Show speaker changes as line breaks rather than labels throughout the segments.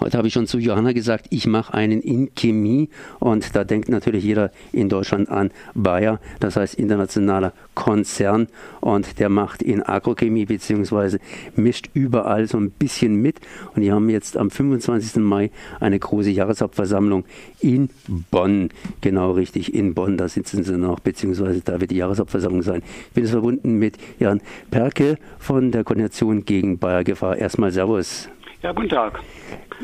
Heute habe ich schon zu Johanna gesagt, ich mache einen in Chemie und da denkt natürlich jeder in Deutschland an Bayer, das heißt internationaler Konzern und der macht in Agrochemie beziehungsweise mischt überall so ein bisschen mit und die haben jetzt am 25. Mai eine große Jahreshauptversammlung in Bonn, genau richtig in Bonn, da sitzen sie noch, beziehungsweise da wird die Jahreshauptversammlung sein. Ich bin jetzt verbunden mit Jan Perke von der Koordination gegen Bayer Gefahr. Erstmal Servus.
Ja, guten Tag.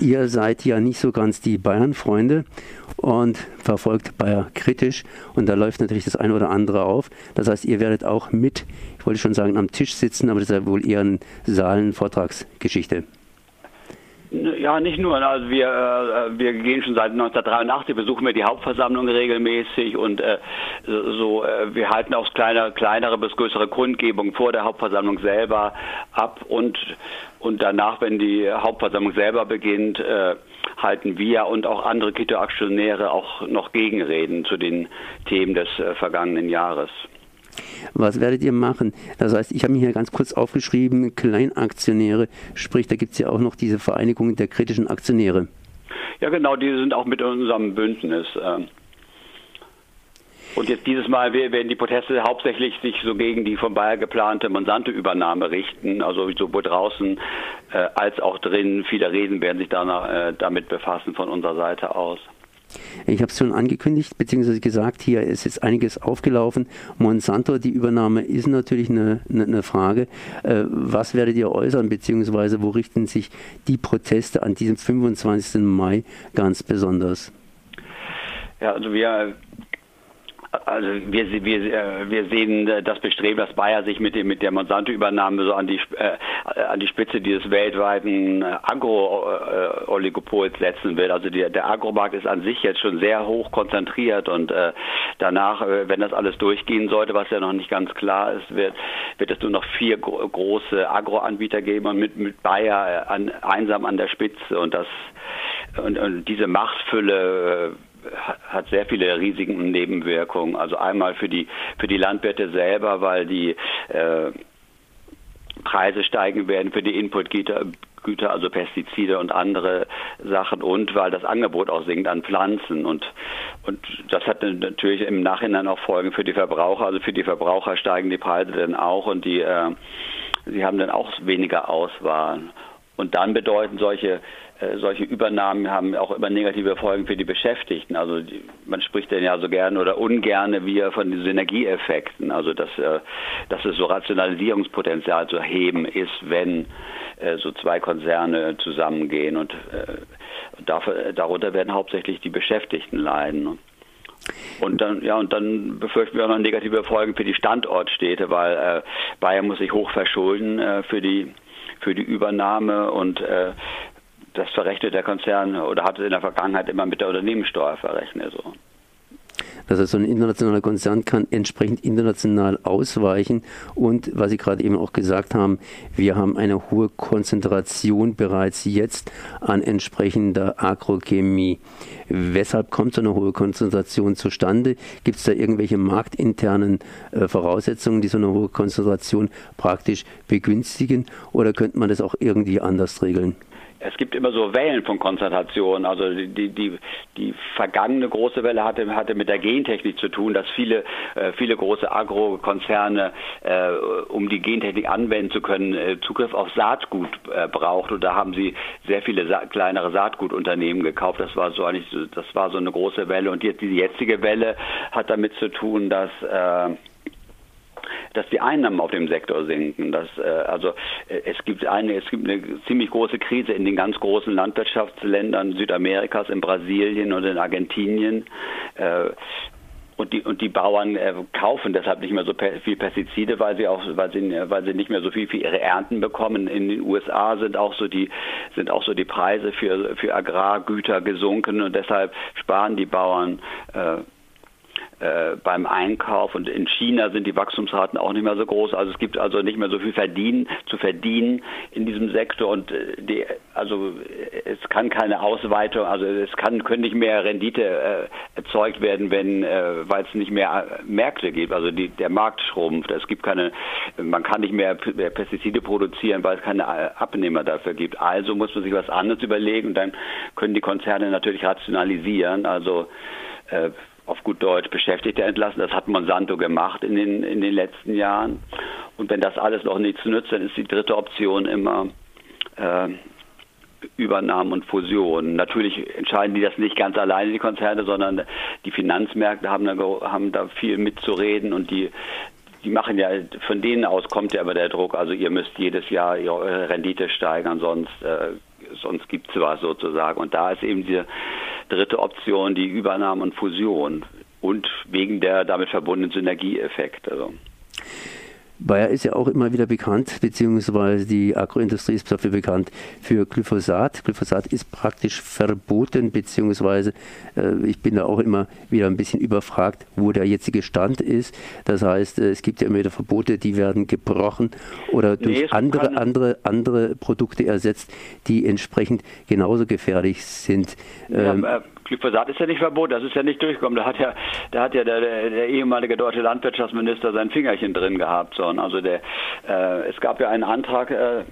Ihr seid ja nicht so ganz die Bayern-Freunde und verfolgt Bayer kritisch und da läuft natürlich das eine oder andere auf. Das heißt, ihr werdet auch mit, ich wollte schon sagen, am Tisch sitzen, aber das ist ja wohl eher eine Saalen-Vortragsgeschichte.
Ja, nicht nur. Also wir, äh, wir gehen schon seit 1983, besuchen wir die Hauptversammlung regelmäßig und äh, so, äh, wir halten auch kleine, kleinere bis größere Kundgebungen vor der Hauptversammlung selber ab und, und danach, wenn die Hauptversammlung selber beginnt, äh, halten wir und auch andere Kita-Aktionäre auch noch Gegenreden zu den Themen des äh, vergangenen Jahres.
Was werdet ihr machen? Das heißt, ich habe mir hier ganz kurz aufgeschrieben, Kleinaktionäre, sprich, da gibt es ja auch noch diese Vereinigung der kritischen Aktionäre.
Ja, genau, die sind auch mit unserem Bündnis. Ähm. Und jetzt dieses Mal werden die Proteste hauptsächlich sich so gegen die von Bayer geplante Monsanto-Übernahme richten, also sowohl draußen äh, als auch drinnen. Viele Reden werden sich danach, äh, damit befassen von unserer Seite aus.
Ich habe es schon angekündigt, beziehungsweise gesagt, hier ist jetzt einiges aufgelaufen. Monsanto, die Übernahme ist natürlich eine, eine, eine Frage. Äh, was werdet ihr äußern, beziehungsweise wo richten sich die Proteste an diesem 25. Mai ganz besonders?
Ja, also wir also wir, wir, äh, wir sehen äh, das Bestreben, dass Bayer sich mit, dem, mit der Monsanto-Übernahme so an die, äh, an die Spitze dieses weltweiten Agro-Oligopols setzen will. Also die, der Agromarkt ist an sich jetzt schon sehr hoch konzentriert und äh, danach, wenn das alles durchgehen sollte, was ja noch nicht ganz klar ist, wird, wird es nur noch vier große Agro-Anbieter geben und mit, mit Bayer an, einsam an der Spitze und das und, und diese Machtfülle hat sehr viele Risiken und Nebenwirkungen. Also einmal für die für die Landwirte selber, weil die äh, Preise steigen werden für die Inputgüter, Güter, also Pestizide und andere Sachen und weil das Angebot auch sinkt an Pflanzen und und das hat natürlich im Nachhinein auch Folgen für die Verbraucher. Also für die Verbraucher steigen die Preise dann auch und die äh, sie haben dann auch weniger Auswahl. Und dann bedeuten solche äh, solche Übernahmen haben auch immer negative Folgen für die Beschäftigten. Also die, man spricht denn ja so gerne oder ungerne wieder von den Synergieeffekten, also dass, äh, dass es so Rationalisierungspotenzial zu heben ist, wenn äh, so zwei Konzerne zusammengehen und äh, dafür, darunter werden hauptsächlich die Beschäftigten leiden. Und dann, ja, und dann befürchten wir auch noch negative Folgen für die Standortstädte, weil äh, Bayern muss sich hoch verschulden äh, für die für die Übernahme und äh, das verrechnet der Konzern oder hat es in der Vergangenheit immer mit der Unternehmenssteuer verrechnet. So.
Das heißt, so ein internationaler Konzern kann entsprechend international ausweichen. Und was Sie gerade eben auch gesagt haben, wir haben eine hohe Konzentration bereits jetzt an entsprechender Agrochemie. Weshalb kommt so eine hohe Konzentration zustande? Gibt es da irgendwelche marktinternen äh, Voraussetzungen, die so eine hohe Konzentration praktisch begünstigen? Oder könnte man das auch irgendwie anders regeln?
Es gibt immer so Wellen von Konzentration. Also die, die, die vergangene große Welle hatte, hatte mit der Gentechnik zu tun, dass viele, äh, viele große Agrokonzerne, äh, um die Gentechnik anwenden zu können, äh, Zugriff auf Saatgut äh, braucht. Und da haben sie sehr viele kleinere Saatgutunternehmen gekauft. Das war so eigentlich, das war so eine große Welle. Und jetzt, die jetzige Welle hat damit zu tun, dass dass die Einnahmen auf dem Sektor sinken. Dass, äh, also äh, es gibt eine, es gibt eine ziemlich große Krise in den ganz großen Landwirtschaftsländern Südamerikas, in Brasilien und in Argentinien. Äh, und die, und die Bauern äh, kaufen deshalb nicht mehr so viel Pestizide, weil sie auch, weil sie, weil sie nicht mehr so viel für ihre Ernten bekommen. In den USA sind auch so die, sind auch so die Preise für, für Agrargüter gesunken und deshalb sparen die Bauern äh, äh, beim Einkauf und in China sind die Wachstumsraten auch nicht mehr so groß. Also es gibt also nicht mehr so viel verdienen, zu verdienen in diesem Sektor und äh, die, also äh, es kann keine Ausweitung, also es kann können nicht mehr Rendite äh, erzeugt werden, wenn äh, weil es nicht mehr Märkte gibt. Also die, der Markt schrumpft. Es gibt keine, man kann nicht mehr Pestizide produzieren, weil es keine Abnehmer dafür gibt. Also muss man sich was anderes überlegen und dann können die Konzerne natürlich rationalisieren. Also äh, auf gut Deutsch Beschäftigte entlassen. Das hat Monsanto gemacht in den, in den letzten Jahren. Und wenn das alles noch nichts nützt, dann ist die dritte Option immer äh, Übernahmen und Fusionen. Natürlich entscheiden die das nicht ganz alleine, die Konzerne, sondern die Finanzmärkte haben da, haben da viel mitzureden und die die machen ja, von denen aus kommt ja aber der Druck, also ihr müsst jedes Jahr eure Rendite steigern, sonst, äh, sonst gibt es was sozusagen. Und da ist eben diese dritte Option die Übernahme und Fusion und wegen der damit verbundenen Synergieeffekte. Also.
Bayer ist ja auch immer wieder bekannt, beziehungsweise die Agroindustrie ist dafür bekannt für Glyphosat. Glyphosat ist praktisch verboten, beziehungsweise äh, ich bin da auch immer wieder ein bisschen überfragt, wo der jetzige Stand ist. Das heißt, äh, es gibt ja immer wieder Verbote, die werden gebrochen oder durch nee, andere, andere, andere Produkte ersetzt, die entsprechend genauso gefährlich sind.
Ähm, ja, Glyphosat ist ja nicht verboten, das ist ja nicht durchgekommen. Da hat ja, da hat ja der, der, der ehemalige deutsche Landwirtschaftsminister sein Fingerchen drin gehabt. So. Also der, äh, es gab ja einen Antrag, äh,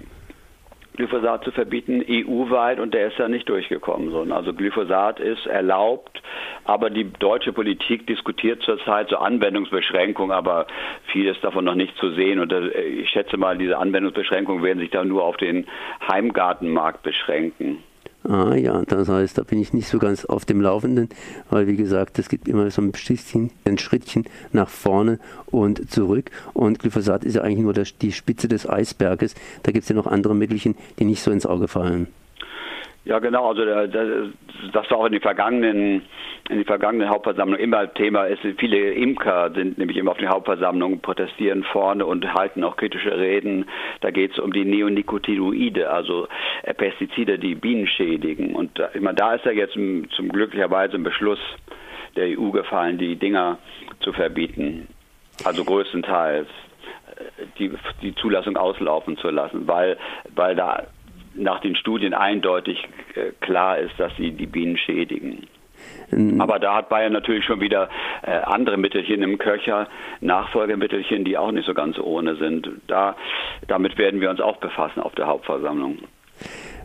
Glyphosat zu verbieten, EU-weit, und der ist ja nicht durchgekommen. So. Also Glyphosat ist erlaubt, aber die deutsche Politik diskutiert zurzeit so Anwendungsbeschränkungen, aber vieles davon noch nicht zu sehen. Und äh, ich schätze mal, diese Anwendungsbeschränkungen werden sich dann nur auf den Heimgartenmarkt beschränken.
Ah ja, das heißt, da bin ich nicht so ganz auf dem Laufenden, weil wie gesagt, es gibt immer so ein bisschen ein Schrittchen nach vorne und zurück. Und Glyphosat ist ja eigentlich nur der, die Spitze des Eisberges. Da gibt es ja noch andere Mittelchen, die nicht so ins Auge fallen.
Ja, genau. Also das war auch in den vergangenen in den vergangenen Hauptversammlungen immer Thema ist. Viele Imker sind nämlich immer auf den Hauptversammlungen, protestieren vorne und halten auch kritische Reden. Da geht es um die Neonicotinoide, also äh, Pestizide, die Bienen schädigen. Und ich meine, da ist ja jetzt zum glücklicherweise ein Beschluss der EU gefallen, die Dinger zu verbieten. Also größtenteils äh, die, die Zulassung auslaufen zu lassen, weil, weil da nach den Studien eindeutig äh, klar ist, dass sie die Bienen schädigen. Aber da hat Bayern natürlich schon wieder äh, andere Mittelchen im Köcher, Nachfolgemittelchen, die auch nicht so ganz ohne sind. Da, damit werden wir uns auch befassen auf der Hauptversammlung.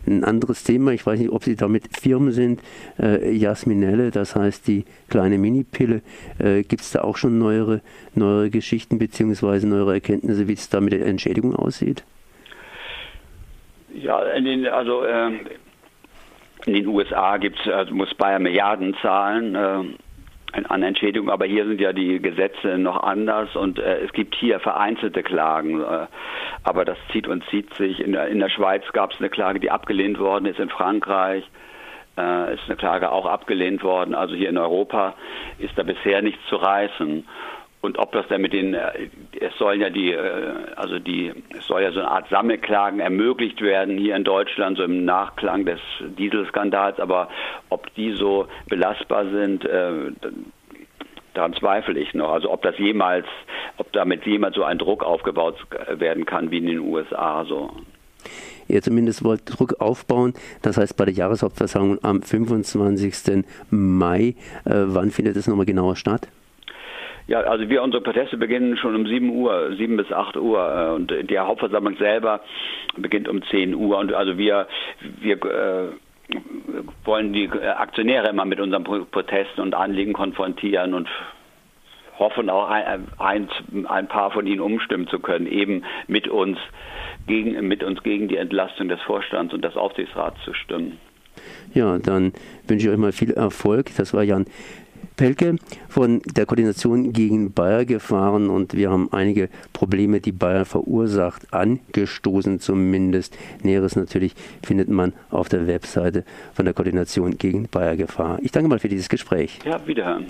Ein anderes Thema, ich weiß nicht, ob Sie damit Firmen sind, äh, Jasminelle, das heißt die kleine Minipille. Äh, Gibt es da auch schon neuere, neuere Geschichten bzw. neuere Erkenntnisse, wie es da mit der Entschädigung aussieht?
Ja, den, also äh, in den USA gibt's, also muss Bayern Milliarden zahlen äh, an Entschädigung, aber hier sind ja die Gesetze noch anders und äh, es gibt hier vereinzelte Klagen, äh, aber das zieht und zieht sich. In der, in der Schweiz gab es eine Klage, die abgelehnt worden ist, in Frankreich äh, ist eine Klage auch abgelehnt worden. Also hier in Europa ist da bisher nichts zu reißen. Und ob das dann mit den, äh, es sollen ja die, äh, also die, es soll ja so eine Art Sammelklagen ermöglicht werden hier in Deutschland, so im Nachklang des Dieselskandals, aber ob die so belastbar sind, äh, daran zweifle ich noch. Also ob das jemals, ob damit jemals so ein Druck aufgebaut werden kann wie in den USA. So.
Ihr zumindest wollt Druck aufbauen. Das heißt bei der Jahreshauptversammlung am 25. Mai. Wann findet es nochmal genauer statt?
Ja, also wir, unsere Proteste beginnen schon um 7 Uhr, 7 bis 8 Uhr äh, und die Hauptversammlung selber beginnt um 10 Uhr und also wir, wir äh, wollen die Aktionäre immer mit unseren Protesten und Anliegen konfrontieren und hoffen auch ein, ein, ein paar von ihnen umstimmen zu können, eben mit uns gegen, mit uns gegen die Entlastung des Vorstands und des Aufsichtsrats zu stimmen.
Ja, dann wünsche ich euch mal viel Erfolg. Das war Jan Pelke von der Koordination gegen Bayer gefahren und wir haben einige Probleme, die Bayer verursacht, angestoßen zumindest. Näheres natürlich findet man auf der Webseite von der Koordination gegen Bayer Gefahr. Ich danke mal für dieses Gespräch.
Ja, wiederhören.